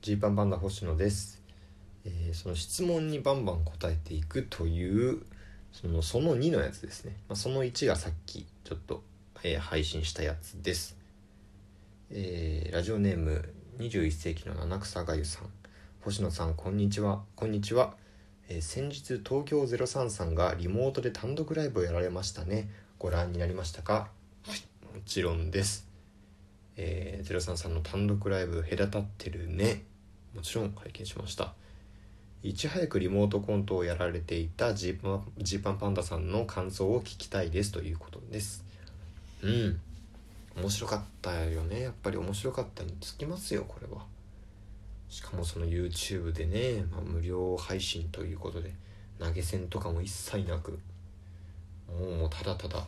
ジーパンパンダ星野です、えーその質問にバンバン答えていくというそのその2のやつですね、まあ、その1がさっきちょっと、えー配信したやつです、えーラジオネーム21世紀の七草がゆさん。星野さんこんにちは。こんにちは、えー先日東京03さんがリモートで単独ライブをやられましたね。ご覧になりましたか？はいもちろんです。えー、03さんの単独ライブ「隔たってるね」もちろん拝見しました。いち早くリモートコントをやられていたジーパンジーパンパンダさんの感想を聞きたいです。ということです。うん。面白かったよね。やっぱり面白かったにつきますよこれは。しかもその YouTube でね、まあ、無料配信ということで投げ銭とかも一切なくもうただただ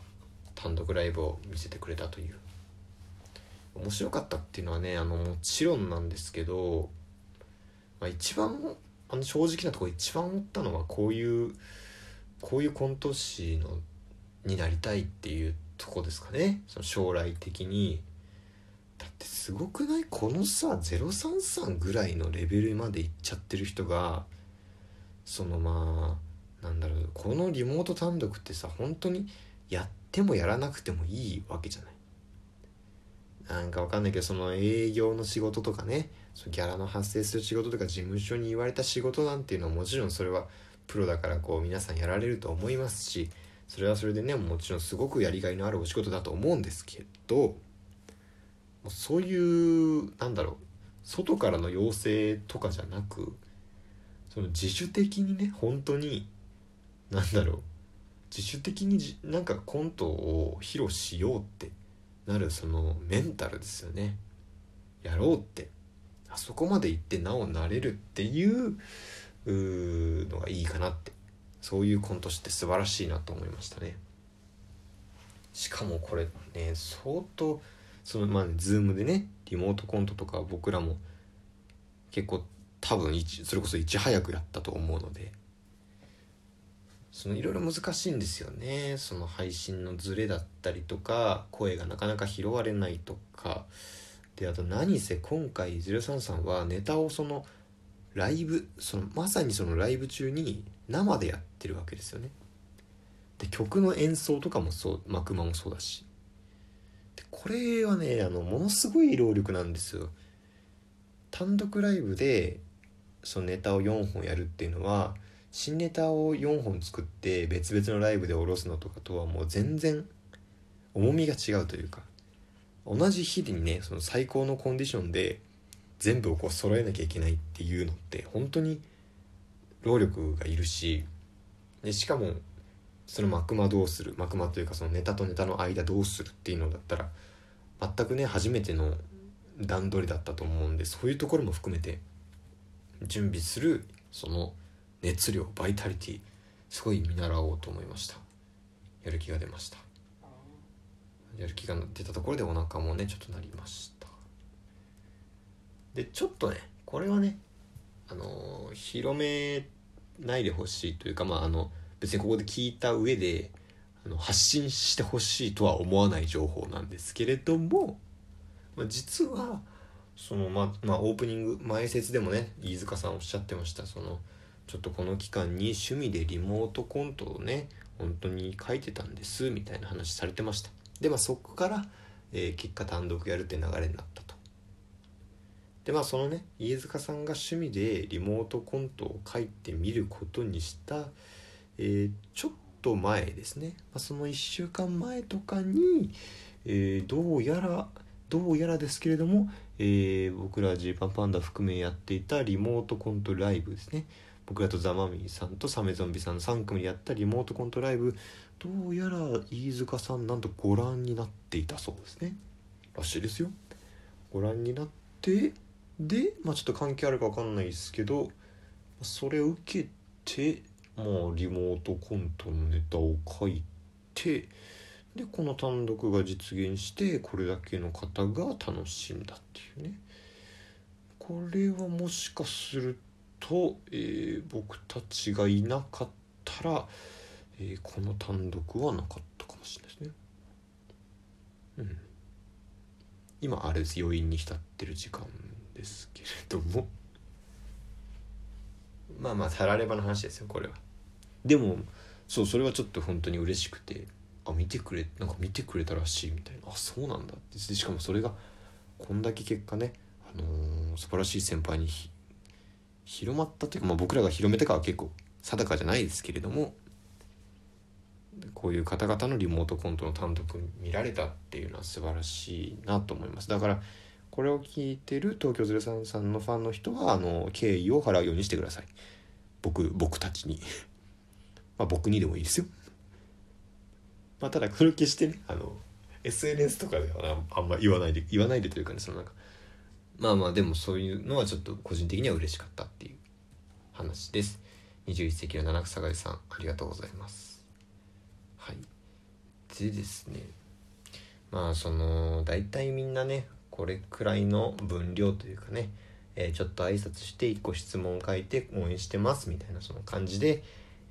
単独ライブを見せてくれたという。面白かったっていうのはねあのもちろんなんですけど、まあ、一番あの正直なところ一番思ったのはこういうこういうコント師のになりたいっていうとこですかね。その将来的に。だってすごくない？このさ033ぐらいのレベルまでいっちゃってる人がそのまあなんだろうこのリモート単独ってさ本当にやってもやらなくてもいいわけじゃない？なんかわかんないけどその営業の仕事とかねそうギャラの発生する仕事とか事務所に言われた仕事なんていうのはもちろんそれはプロだからこう皆さんやられると思いますしそれはそれでねもちろんすごくやりがいのあるお仕事だと思うんですけどそういうなんだろう外からの要請とかじゃなくその自主的にね本当になんだろう自主的になんかコントを披露しようってなるそのメンタルですよね。やろうって。あそこまで行ってなおなれるっていうのがいいかなって。そういうコント師って素晴らしいなと思いましたね。しかもこれね相当そのまあ、ね、ズームでねリモートコントとか僕らも結構多分それこそいち早くやったと思うので。そのいろいろ難しいんですよね。その配信のズレだったりとか声がなかなか拾われないとか。であと何せ今回033はネタをそのライブそのまさにそのライブ中に生でやってるわけですよね。で曲の演奏とかもそうマクマもそうだし。でこれはねあのものすごい労力なんですよ。単独ライブでそのネタを4本やるっていうのは新ネタを4本作って別々のライブで下ろすのとかとはもう全然重みが違うというか同じ日にねその最高のコンディションで全部をこう揃えなきゃいけないっていうのって本当に労力がいるしでしかもその幕間どうする幕間というかそのネタとネタの間どうするっていうのだったら全くね初めての段取りだったと思うんでそういうところも含めて準備するその熱量バイタリティすごい見習おうと思いました。やる気が出ました。やる気が出たところでお腹もねちょっとなりました。でちょっとねこれはねあの広めないでほしいというかまああの別にここで聞いた上であの発信してほしいとは思わない情報なんですけれども、まあ、実はそのままあオープニング前説でもね飯塚さんおっしゃってましたそのちょっとこの期間に趣味でリモートコントをね本当に書いてたんですみたいな話されてました。でまあそこから、えー結果単独やるって流れになったと。でまあそのね飯塚さんが趣味でリモートコントを書いてみることにした、えーちょっと前ですね、まあ、その1週間前とかに、えーどうやらどうやらですけれども、えー僕らジーパンパンダ含めやっていたリモートコントライブですね。僕らとザ・マミィさんとサメゾンビさんの3組でやったリモートコントライブどうやら飯塚さんなんとご覧になっていたそうですね。らしいですよ。ご覧になってでまあちょっと関係あるか分かんないですけどそれを受けてまあリモートコントのネタを書いてでこの単独が実現してこれだけの方が楽しんだっていうね。これはもしかすると、とえー僕たちがいなかったら、えーこの単独はなかったかもしれないですね。うん。今あれです。余韻に浸ってる時間ですけれども。まあまあたらればの話ですよこれは。でもそうそれはちょっと本当に嬉しくてあ見てくれなんか見てくれたらしいみたいな。あそうなんだって。しかもそれがこんだけ結果ね、あのー、素晴らしい先輩に広まったというか、まあ、僕らが広めたかは結構定かじゃないですけれどもこういう方々のリモートコントの単独見られたっていうのは素晴らしいなと思います。だからこれを聞いてる東京03さんのファンの人はあの敬意を払うようにしてください。僕僕たちに。まあ僕にでもいいですよ。まあただそれ決してねあの SNS とかではあんま言わないで言わないでというかねそのなんかまあまあでもそういうのはちょっと個人的には嬉しかったっていう話です。21世紀の七草がさんありがとうございます。はい。でですね。まあその大体みんなねこれくらいの分量というかね、えー、ちょっと挨拶して1個質問書いて応援してますみたいなその感じで、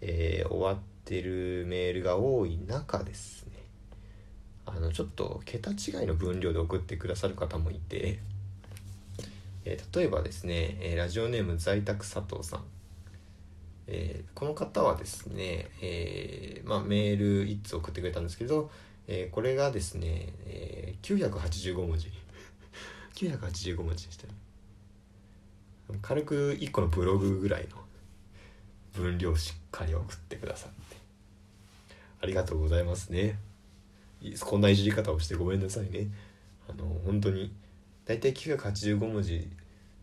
えー、終わってるメールが多い中ですね。あのちょっと桁違いの分量で送ってくださる方もいて、えー、例えばですね、えラジオネーム在宅佐藤さん。えー、この方はですね、えー、まあ、メール1通送ってくれたんですけど、え、これがですね、え985文字。985文字でしたね軽く1個のブログぐらいの分量しっかり送ってくださって。ありがとうございますね。こんないじり方をしてごめんなさいね。あの本当に大体985文字。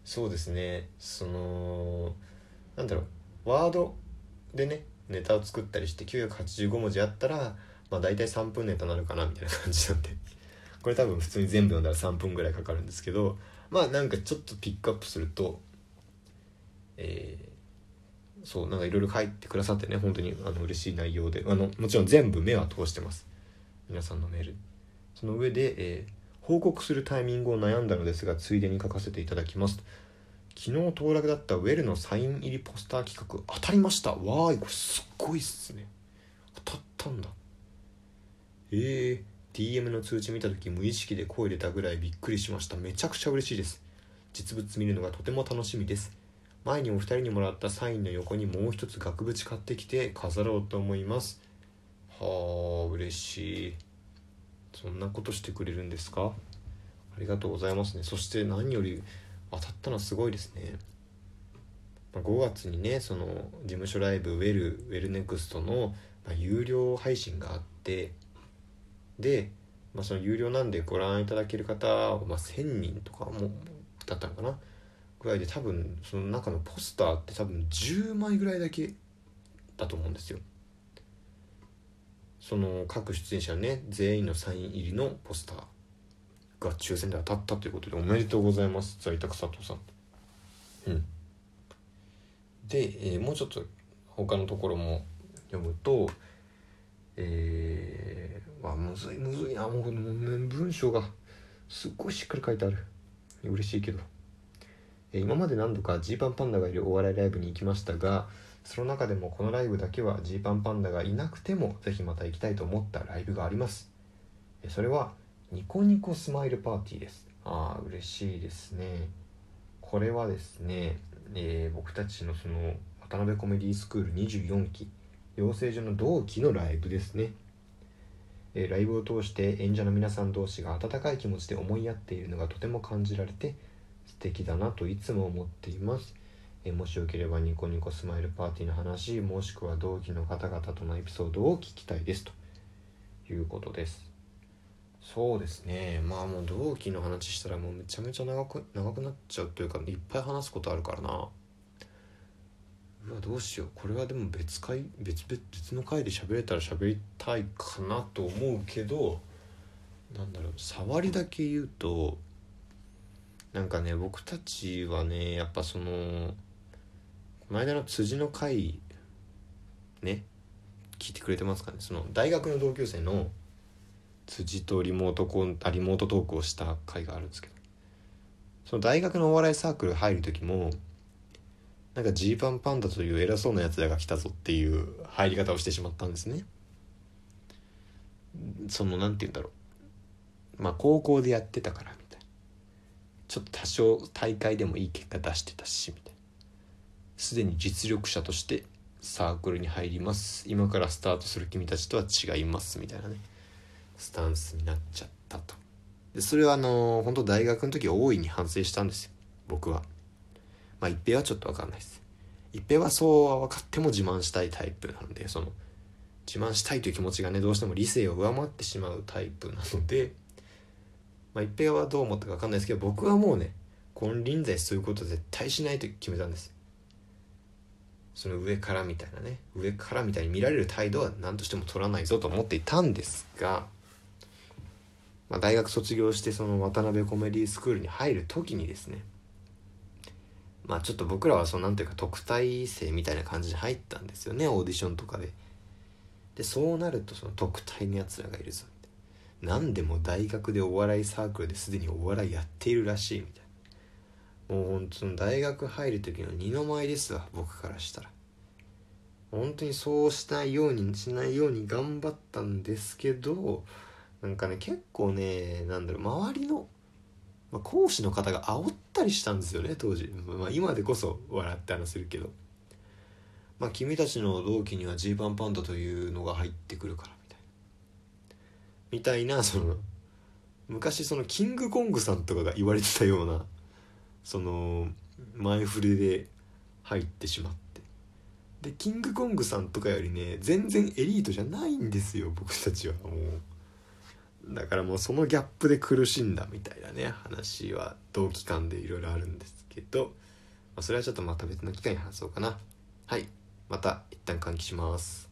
そうですね。そのなんだろう。ワードでねネタを作ったりして985文字あったらまあ大体3分ネタなるかなみたいな感じなんで。これ多分普通に全部読んだら3分ぐらいかかるんですけどまあなんかちょっとピックアップするとえー、そうなんかいろいろ書いてくださってね本当にあの嬉しい内容であのもちろん全部目は通してます。皆さんのメール。その上で、えー、報告するタイミングを悩んだのですがついでに書かせていただきます。昨日当落だったウェルのサイン入りポスター企画当たりました。わーいこれすっごいっすね。当たったんだ。えー、DM の通知見た時無意識で声出たぐらいびっくりしました。めちゃくちゃ嬉しいです。実物見るのがとても楽しみです。前にお二人にもらったサインの横にもう一つ額縁買ってきて飾ろうと思います。はあ嬉しい。そんなことしてくれるんですか？ありがとうございますね。そして何より当たったのはすごいですね。5月にねその事務所ライブウェルウェルネクストの、ま、有料配信があってで、まあ、その有料なんでご覧いただける方、まあ、1,000人とかもだったのかな？ぐらいで多分その中のポスターって多分10枚ぐらいだけだと思うんですよ。その各出演者ね全員のサイン入りのポスターが抽選で当たったということでおめでとうございます在宅佐藤さん。うん。で、えー、もうちょっと他のところも読むとえー、あむずいむずいな。もう文章がすっごいしっかり書いてある。嬉しいけど、今まで何度かジーパンパンダがいるお笑いライブに行きましたがその中でもこのライブだけはジーパンパンダがいなくてもぜひまた行きたいと思ったライブがあります。それはニコニコスマイルパーティーです。ああ嬉しいですね。これはですね、えー、僕たちのその渡辺コメディスクール24期養成所の同期のライブですね、えー、ライブを通して演者の皆さん同士が温かい気持ちで思いやっているのがとても感じられて素敵だなといつも思っています、え、もしよければニコニコスマイルパーティーの話もしくは同期の方々とのエピソードを聞きたいです。ということです。そうですね。まあもう同期の話したらもうめちゃめちゃ長く長くなっちゃうというかいっぱい話すことあるからな。うわどうしよう。これはでも別回別別別の回で喋れたら喋りたいかなと思うけどなんだろう。触りだけ言うとなんかね僕たちはねやっぱそのこの間の辻の回ね聞いてくれてますかね。その大学の同級生の辻とリモートコンあリモートトークをした回があるんですけど。その大学のお笑いサークル入る時もなんかジーパンパンダという偉そうなやつらが来たぞっていう入り方をしてしまったんですね。その何て言うんだろう。まあ高校でやってたから。ちょっと多少大会でもいい結果出してたしみたいな。すでに実力者としてサークルに入ります。今からスタートする君たちとは違います。みたいなね。スタンスになっちゃったと。でそれはあの本当大学の時大いに反省したんですよ。僕は。まあ一平はちょっと分かんないです。一平はそうは分かっても自慢したいタイプなのでその自慢したいという気持ちがねどうしても理性を上回ってしまうタイプなのでまあ一平はどう思ったか分かんないですけど僕はもうね金輪際そういうこと絶対しないと決めたんです。その上からみたいなね上からみたいに見られる態度は何としても取らないぞと思っていたんですが、まあ、大学卒業してその渡辺コメディスクールに入る時にですねまあちょっと僕らはそのなんていうか特待生みたいな感じで入ったんですよねオーディションとかで。でそうなるとその特待のやつらがいるぞ何でも大学でお笑いサークルですでにお笑いやっているらしいみたいな。もう本当に大学入る時の二の舞ですわ僕からしたら。本当にそうしないようにしないように頑張ったんですけどなんかね結構ねなんだろう周りの、まあ、講師の方が煽ったりしたんですよね当時、まあ、今でこそ笑って話するけど。まあ君たちの同期にはジーパンパンダというのが入ってくるから。みたいなその昔そのキングコングさんとかが言われてたようなその前振りで入ってしまって。でキングコングさんとかよりね全然エリートじゃないんですよ僕たちはもう。だからもうそのギャップで苦しんだみたいなね話は同期間でいろいろあるんですけど、まあ、それはちょっとまた別の機会に話そうかな。はい。また一旦換気します。